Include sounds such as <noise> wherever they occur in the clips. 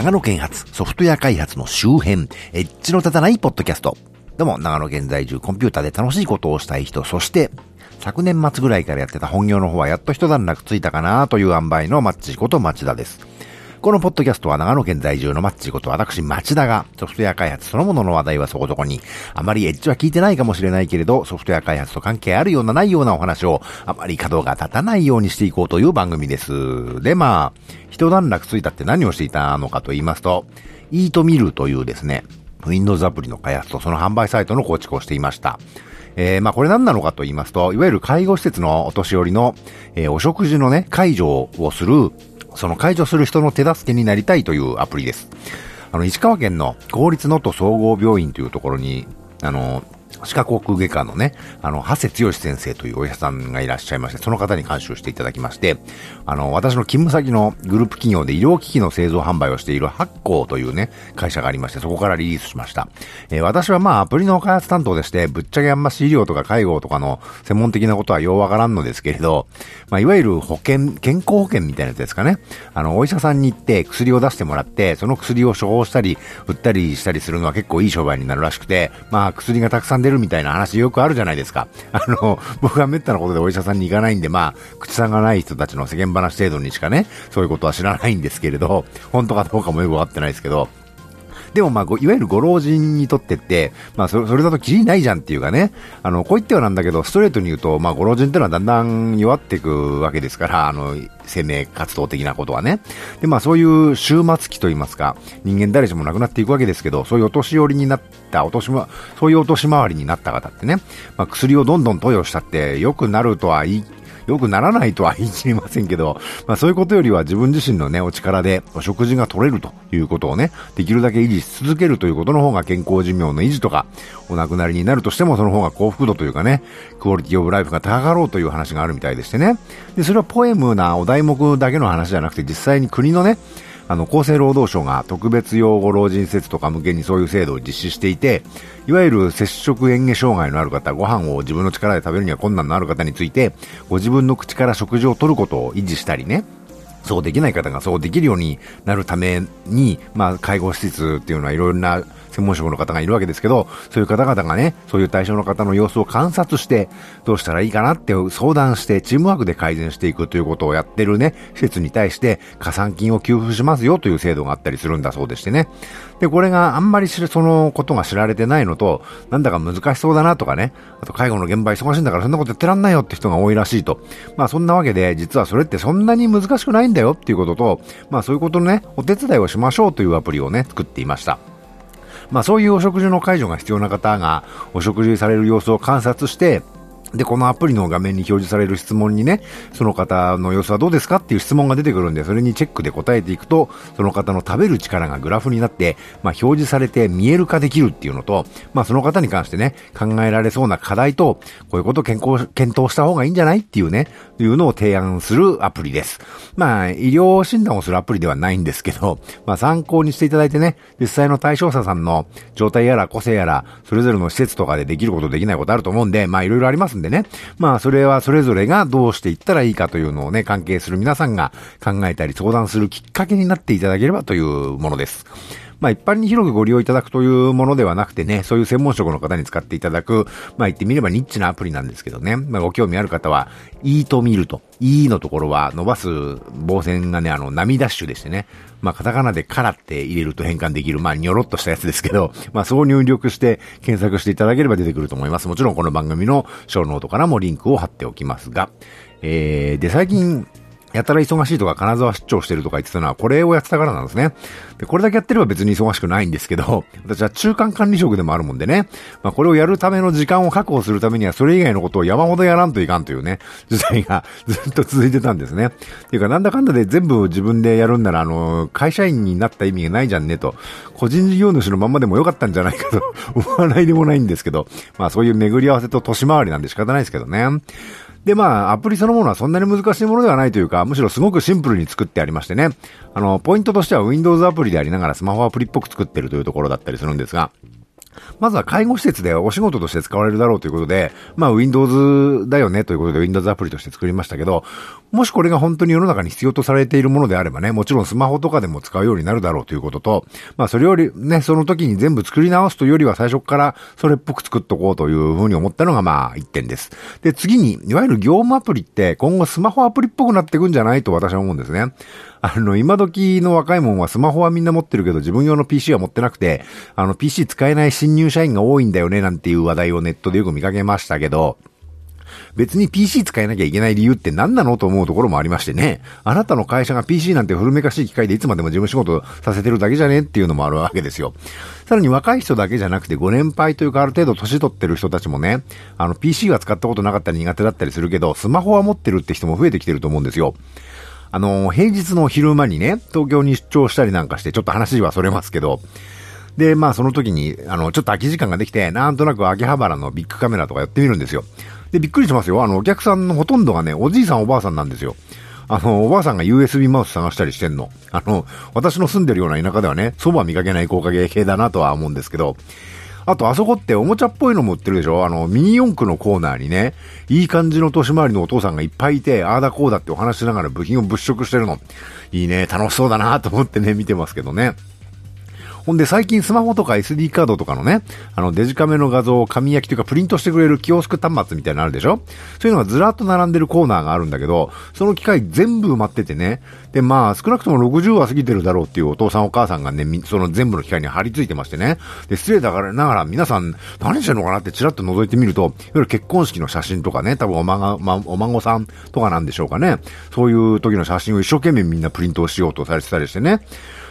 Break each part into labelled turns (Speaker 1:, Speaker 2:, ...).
Speaker 1: 長野県発ソフトウェア開発の周辺、エッジの立たないポッドキャスト。どうも、長野県在住コンピューターで楽しいことをしたい人、そして、昨年末ぐらいからやってた本業の方はやっと一段落ついたかなという塩梅のマッチこと町田です。このポッドキャストは長野県在住のマッチこと私町田がソフトウェア開発そのものの話題はそこそこに、あまりエッジは聞いてないかもしれないけれど、ソフトウェア開発と関係あるようなないようなお話をあまり角が立たないようにしていこうという番組です。で、まあ、一段落ついたって何をしていたのかと言いますと、イートミルというですね、Windows アプリの開発とその販売サイトの構築をしていました。えー、まあこれ何なのかと言いますと、いわゆる介護施設のお年寄りの、えー、お食事のね、介助をするその解除する人の手助けになりたいというアプリです。あの、石川県の公立能登総合病院というところに、あの、歯科口腔外科のね、あの、長谷剛先生というお医者さんがいらっしゃいまして、その方に監修していただきまして、あの、私の勤務先のグループ企業で医療機器の製造販売をしている発光というね、会社がありまして、そこからリリースしました。えー、私はまあ、アプリの開発担当でして、ぶっちゃけあんまし医療とか介護とかの専門的なことはようわからんのですけれど、まあ、いわゆる保険、健康保険みたいなやつですかね。あの、お医者さんに行って薬を出してもらって、その薬を処方したり、売ったりしたりするのは結構いい商売になるらしくて、まあ、薬がたくさん出るみたいな話よくあるじゃないですか。<laughs> あの、僕は滅多なことでお医者さんに行かないんで、まあ、口さんがない人たちの世間話程度にしかね、そういうことは知らないんですけれど、本当かどうかもよくわかってないですけど、でもまあ、いわゆるご老人にとってって、まあそれ、それだときりないじゃんっていうかね、あの、こう言ってはなんだけど、ストレートに言うと、まあ、ご老人ってのはだんだん弱っていくわけですから、あの、生命活動的なことはね。で、まあ、そういう終末期といいますか、人間誰しも亡くなっていくわけですけど、そういうお年寄りになった、お年ま、そういうお年回りになった方ってね、まあ、薬をどんどん投与したって良くなるとは言い良くならないとは言い切りませんけど、まあそういうことよりは自分自身のね、お力でお食事が取れるということをね、できるだけ維持し続けるということの方が健康寿命の維持とか、お亡くなりになるとしてもその方が幸福度というかね、クオリティオブライフが高かろうという話があるみたいでしてね。で、それはポエムなお題目だけの話じゃなくて実際に国のね、あの、厚生労働省が特別養護老人施設とか向けにそういう制度を実施していて、いわゆる接触嚥下障害のある方、ご飯を自分の力で食べるには困難のある方について、ご自分の口から食事をとることを維持したりね、そうできない方がそうできるようになるために、まあ、介護施設っていうのはいろいろな専門職の方がいるわけですけど、そういう方々がね、そういう対象の方の様子を観察して、どうしたらいいかなって相談して、チームワークで改善していくということをやってるね、施設に対して加算金を給付しますよという制度があったりするんだそうでしてね。で、これがあんまりそのことが知られてないのと、なんだか難しそうだなとかね、あと介護の現場忙しいんだからそんなことやってらんないよって人が多いらしいと。まあそんなわけで、実はそれってそんなに難しくないんだよっていうことと、まあそういうことのね、お手伝いをしましょうというアプリをね、作っていました。まあそういうお食事の介助が必要な方がお食事される様子を観察して、で、このアプリの画面に表示される質問にね、その方の様子はどうですかっていう質問が出てくるんで、それにチェックで答えていくと、その方の食べる力がグラフになって、まあ、表示されて見える化できるっていうのと、まあ、その方に関してね、考えられそうな課題と、こういうことを健康、検討した方がいいんじゃないっていうね、いうのを提案するアプリです。まあ、医療診断をするアプリではないんですけど、まあ、参考にしていただいてね、実際の対象者さんの状態やら個性やら、それぞれの施設とかでできることできないことあると思うんで、まあ、いろいろありますんでね。まあ、それはそれぞれがどうしていったらいいかというのをね、関係する皆さんが考えたり相談するきっかけになっていただければというものです。まあ一般に広くご利用いただくというものではなくてね、そういう専門職の方に使っていただく、まあ言ってみればニッチなアプリなんですけどね、まあご興味ある方は、E と見ると、E のところは伸ばす棒線がね、あの、波ダッシュでしてね、まあカタカナでカラって入れると変換できる、まあニョロっとしたやつですけど、<laughs> まあそう入力して検索していただければ出てくると思います。もちろんこの番組のショーノートからもリンクを貼っておきますが、えー、で、最近、やたら忙しいとか金沢出張してるとか言ってたのはこれをやってたからなんですね。で、これだけやってれば別に忙しくないんですけど、<laughs> 私は中間管理職でもあるもんでね、まあこれをやるための時間を確保するためにはそれ以外のことを山ほどやらんといかんというね、<laughs> 時代が <laughs> ずっと続いてたんですね。っていうかなんだかんだで全部自分でやるんならあの、会社員になった意味がないじゃんねと、個人事業主のまんまでもよかったんじゃないかと思わないでもないんですけど、まあそういう巡り合わせと年回りなんで仕方ないですけどね。で、まあ、アプリそのものはそんなに難しいものではないというか、むしろすごくシンプルに作ってありましてね。あの、ポイントとしては Windows アプリでありながらスマホアプリっぽく作ってるというところだったりするんですが、まずは介護施設でお仕事として使われるだろうということで、まあ Windows だよねということで Windows アプリとして作りましたけど、もしこれが本当に世の中に必要とされているものであればね、もちろんスマホとかでも使うようになるだろうということと、まあそれよりね、その時に全部作り直すというよりは最初からそれっぽく作っとこうというふうに思ったのがまあ一点です。で、次に、いわゆる業務アプリって今後スマホアプリっぽくなっていくんじゃないと私は思うんですね。あの、今時の若いもんはスマホはみんな持ってるけど自分用の PC は持ってなくて、あの PC 使えない新入社員が多いんだよねなんていう話題をネットでよく見かけましたけど、別に PC 使えなきゃいけない理由って何なのと思うところもありましてね。あなたの会社が PC なんて古めかしい機械でいつまでも事務仕事させてるだけじゃねっていうのもあるわけですよ。さらに若い人だけじゃなくてご年配というかある程度年取ってる人たちもね、あの PC は使ったことなかったり苦手だったりするけど、スマホは持ってるって人も増えてきてると思うんですよ。あの、平日の昼間にね、東京に出張したりなんかして、ちょっと話はそれますけど、で、まあその時に、あの、ちょっと空き時間ができて、なんとなく秋葉原のビッグカメラとかやってみるんですよ。で、びっくりしますよ。あの、お客さんのほとんどがね、おじいさんおばあさんなんですよ。あの、おばあさんが USB マウス探したりしてんの。あの、私の住んでるような田舎ではね、そば見かけない高価芸系だなとは思うんですけど、あと、あそこっておもちゃっぽいのも売ってるでしょ？あの、ミニ四駆のコーナーにね、いい感じの年回りのお父さんがいっぱいいて、ああだこうだってお話しながら部品を物色してるの。いいね、楽しそうだなと思ってね、見てますけどね。ほんで最近スマホとか SD カードとかのね、あのデジカメの画像を紙焼きというかプリントしてくれるキオスク端末みたいなのあるでしょ？そういうのがずらっと並んでるコーナーがあるんだけど、その機械全部埋まっててね、でまあ少なくとも60は過ぎてるだろうっていうお父さんお母さんがね、その全部の機械に張り付いてましてね、で失礼だからながら皆さん何してんのかなってチラッと覗いてみると、いわゆる結婚式の写真とかね、多分お孫、ま、お孫さんとかなんでしょうかね、そういう時の写真を一生懸命みんなプリントをしようとされてたりしてね、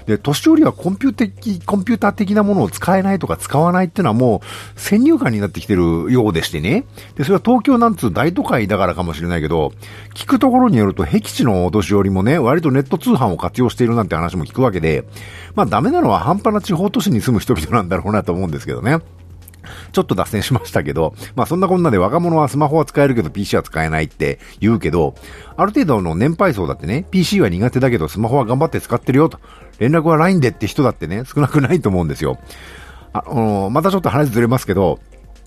Speaker 1: で、年寄りはコンピュー的、コンピューター的なものを使えないとか使わないっていうのはもう先入観になってきてるようでしてね。で、それは東京なんつう大都会だからかもしれないけど、聞くところによると、僻地のお年寄りもね、割とネット通販を活用しているなんて話も聞くわけで、まあダメなのは半端な地方都市に住む人々なんだろうなと思うんですけどね。ちょっと脱線しましたけど、まあそんなこんなで若者はスマホは使えるけど PC は使えないって言うけど、ある程度の年配層だってね、PC は苦手だけどスマホは頑張って使ってるよと、連絡は LINE でって人だってね、少なくないと思うんですよ。あ、のまたちょっと話ずれますけど、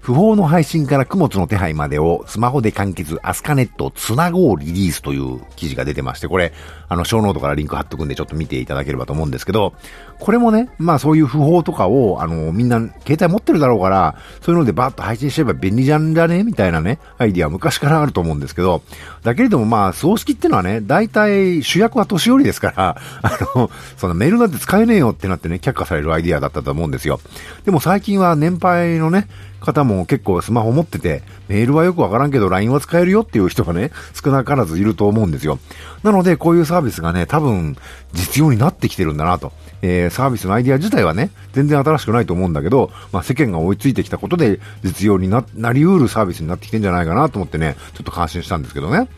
Speaker 1: 訃報の配信から供物の手配までをスマホで完結、アスカネットつなごうリリースという記事が出てまして、これ、あの、ショーノートからリンク貼っとくんでちょっと見ていただければと思うんですけど、これもね、まあそういう訃報とかを、あの、みんな携帯持ってるだろうから、そういうのでバーッと配信しちゃえば便利じゃんじゃねみたいなね、アイディアは昔からあると思うんですけど、だけれどもまあ、葬式ってのはね、大体主役は年寄りですから、<laughs> あの、そのメールなんて使えねえよってなってね、却下されるアイディアだったと思うんですよ。でも最近は年配のね、方も結構スマホ持ってて、メールはよくわからんけど LINE は使えるよっていう人がね、少なからずいると思うんですよ。なので、こういうサービスがね、多分、実用になってきてるんだなと。えー、サービスのアイディア自体はね、全然新しくないと思うんだけど、まあ、世間が追いついてきたことで、実用にな、なりうるサービスになってきてんじゃないかなと思ってね、ちょっと感心したんですけどね。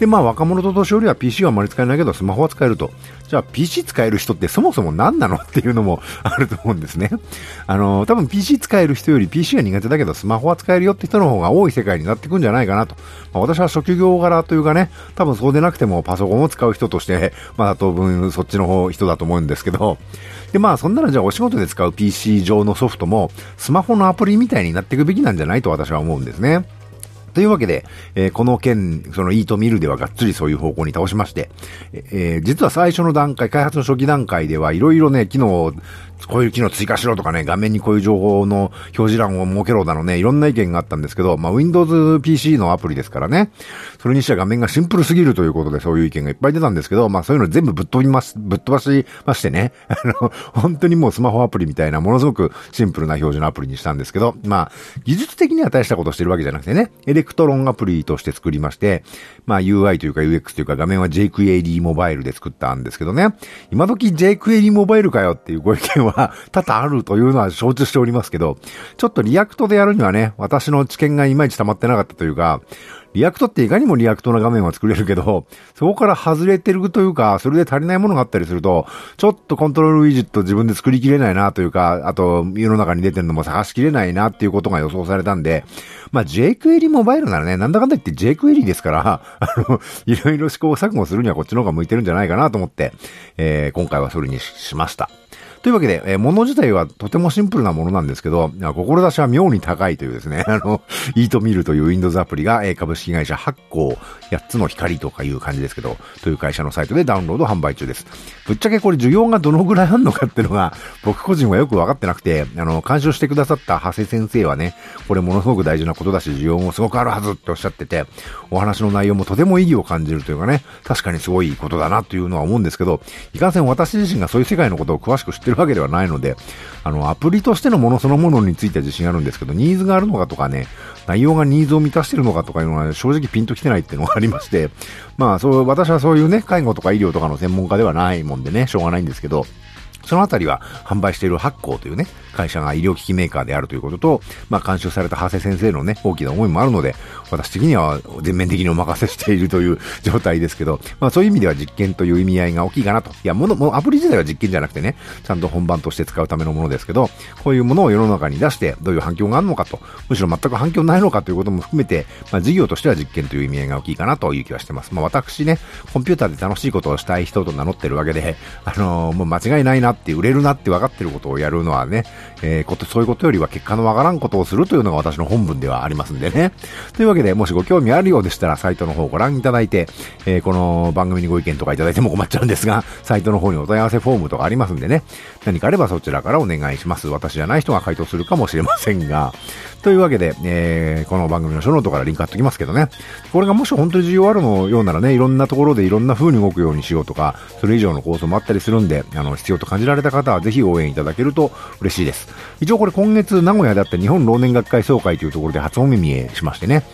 Speaker 1: で、まあ若者と年寄りは PC はあまり使えないけど、スマホは使えると。じゃあ PC 使える人ってそもそも何なのっていうのも <laughs> あると思うんですね。あの、多分 PC 使える人より PC が苦手だけどスマホは使えるよって人の方が多い世界になってくんじゃないかなと。まあ、私は職業柄というかね、多分そうでなくてもパソコンを使う人として、<laughs> まだ当分そっちの方人だと思うんですけど、で、まあそんなのじゃあお仕事で使う PC 上のソフトもスマホのアプリみたいになっていくべきなんじゃないと私は思うんですね。というわけで、えー、この件、そのイートミルではがっつりそういう方向に倒しまして、えー、実は最初の段階、開発の初期段階ではいろいろね、機能こういう機能追加しろとかね、画面にこういう情報の表示欄を設けろだのね、いろんな意見があったんですけど、まあ、Windows PC のアプリですからね、それにしては画面がシンプルすぎるということでそういう意見がいっぱい出たんですけど、まあ、そういうの全部ぶっ飛びます、ぶっ飛ばしましてね、<laughs> あの、本当にもうスマホアプリみたいなものすごくシンプルな表示のアプリにしたんですけど、まあ、技術的には大したことしてるわけじゃなくてね、エレクトロンアプリとして作りまして、まあ、UI というか UX というか画面は jQuery モバイルで作ったんですけどね、今時 jQuery モバイルかよっていうご意見は多々あるというのは承知しておりますけど、ちょっと React でやるにはね、私の知見がいまいち溜まってなかったというか、 React っていかにも React な画面は作れるけど、そこから外れてるというか、それで足りないものがあったりすると、ちょっとコントロールウィジェット自分で作りきれないなというか、あと、世の中に出てるのも探しきれないなっていうことが予想されたんで、まあ、jQuery モバイルならね、なんだかんだ言って jQuery ですから、<laughs> あの、いろいろ試行錯誤するにはこっちの方が向いてるんじゃないかなと思って、えー、今回はそれにしました。というわけで、えー、物自体はとてもシンプルなものなんですけど、志は妙に高いというですね、<laughs> あの、イートミルという Windows アプリが、えー、株式会社発行8つの光とかいう感じですけど、という会社のサイトでダウンロード販売中です。ぶっちゃけこれ需要がどのぐらいあるのかっていうのが、僕個人はよくわかってなくて、あの、監修してくださった長谷先生はね、これものすごく大事なことだし、需要もすごくあるはずっておっしゃってて、お話の内容もとても意義を感じるというかね、確かにすごいことだなというのは思うんですけど、いかんせん私自身がそういう世界のことを詳しく知ってるわけではないので、あの、アプリとしてのものそのものについては自信あるんですけど、ニーズがあるのかとかね、内容がニーズを満たしてるのかとかいうのは正直ピンときてないっていうのがありまして、まあそう、私はそういうね、介護とか医療とかの専門家ではないもんでね、しょうがないんですけど、そのあたりは販売している発行というね、会社が医療機器メーカーであるということと、まあ監修された長谷先生のね、大きな思いもあるので、私的には全面的にお任せしているという状態ですけど、まあそういう意味では実験という意味合いが大きいかなと。いや、もの、もうアプリ自体は実験じゃなくてね、ちゃんと本番として使うためのものですけど、こういうものを世の中に出してどういう反響があるのかと、むしろ全く反響ないのかということも含めて、まあ事業としては実験という意味合いが大きいかなという気はしてます。まあ私ね、コンピューターで楽しいことをしたい人と名乗ってるわけで、あのー、もう間違いないなって売れるなって分かってることをやるのはね、えー、こと、そういうことよりは結果のわからんことをするというのが私の本分ではありますんでね。というわけで、もしご興味あるようでしたら、サイトの方をご覧いただいて、えー、この番組にご意見とかいただいても困っちゃうんですが、サイトの方にお問い合わせフォームとかありますんでね、何かあればそちらからお願いします。私じゃない人が回答するかもしれませんが、というわけで、えー、この番組のショーノートからリンク貼っときますけどね。これがもし本当に需要あるのようならね、いろんなところでいろんな風に動くようにしようとか、それ以上の構想もあったりするんで、あの、必要と感じじられた方はぜひ応援いただけると嬉しいです。一応これ今月名古屋であった日本老年学会総会というところで初お目見えしましてね。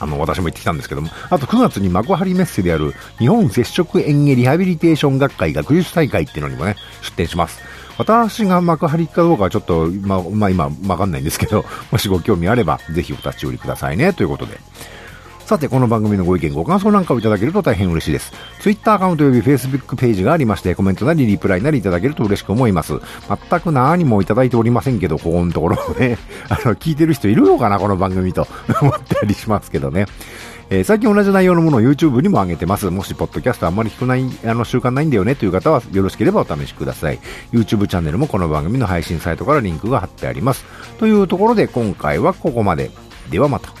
Speaker 1: あの、私も行ってきたんですけども、あと9月に幕張メッセである日本接触園芸リハビリテーション学会学術大会っていうのにもね、出展します。私が幕張かどうかはちょっと、ま、まあ、今、わかんないんですけど、もしご興味あれば、ぜひお立ち寄りくださいね、ということで。さて、この番組のご意見、ご感想なんかをいただけると大変嬉しいです。Twitter アカウント及び Facebook ページがありまして、コメントなりリプライなりいただけると嬉しく思います。全く何もいただいておりませんけど、ここのところね、<laughs> あの、聞いてる人いるのかな、この番組と <laughs> 思ったりしますけどね。えー、最近同じ内容のものを YouTube にも上げてます。もし、ポッドキャストあんまり聞くない、あの、習慣ないんだよねという方は、よろしければお試しください。YouTube チャンネルもこの番組の配信サイトからリンクが貼ってあります。というところで、今回はここまで。ではまた。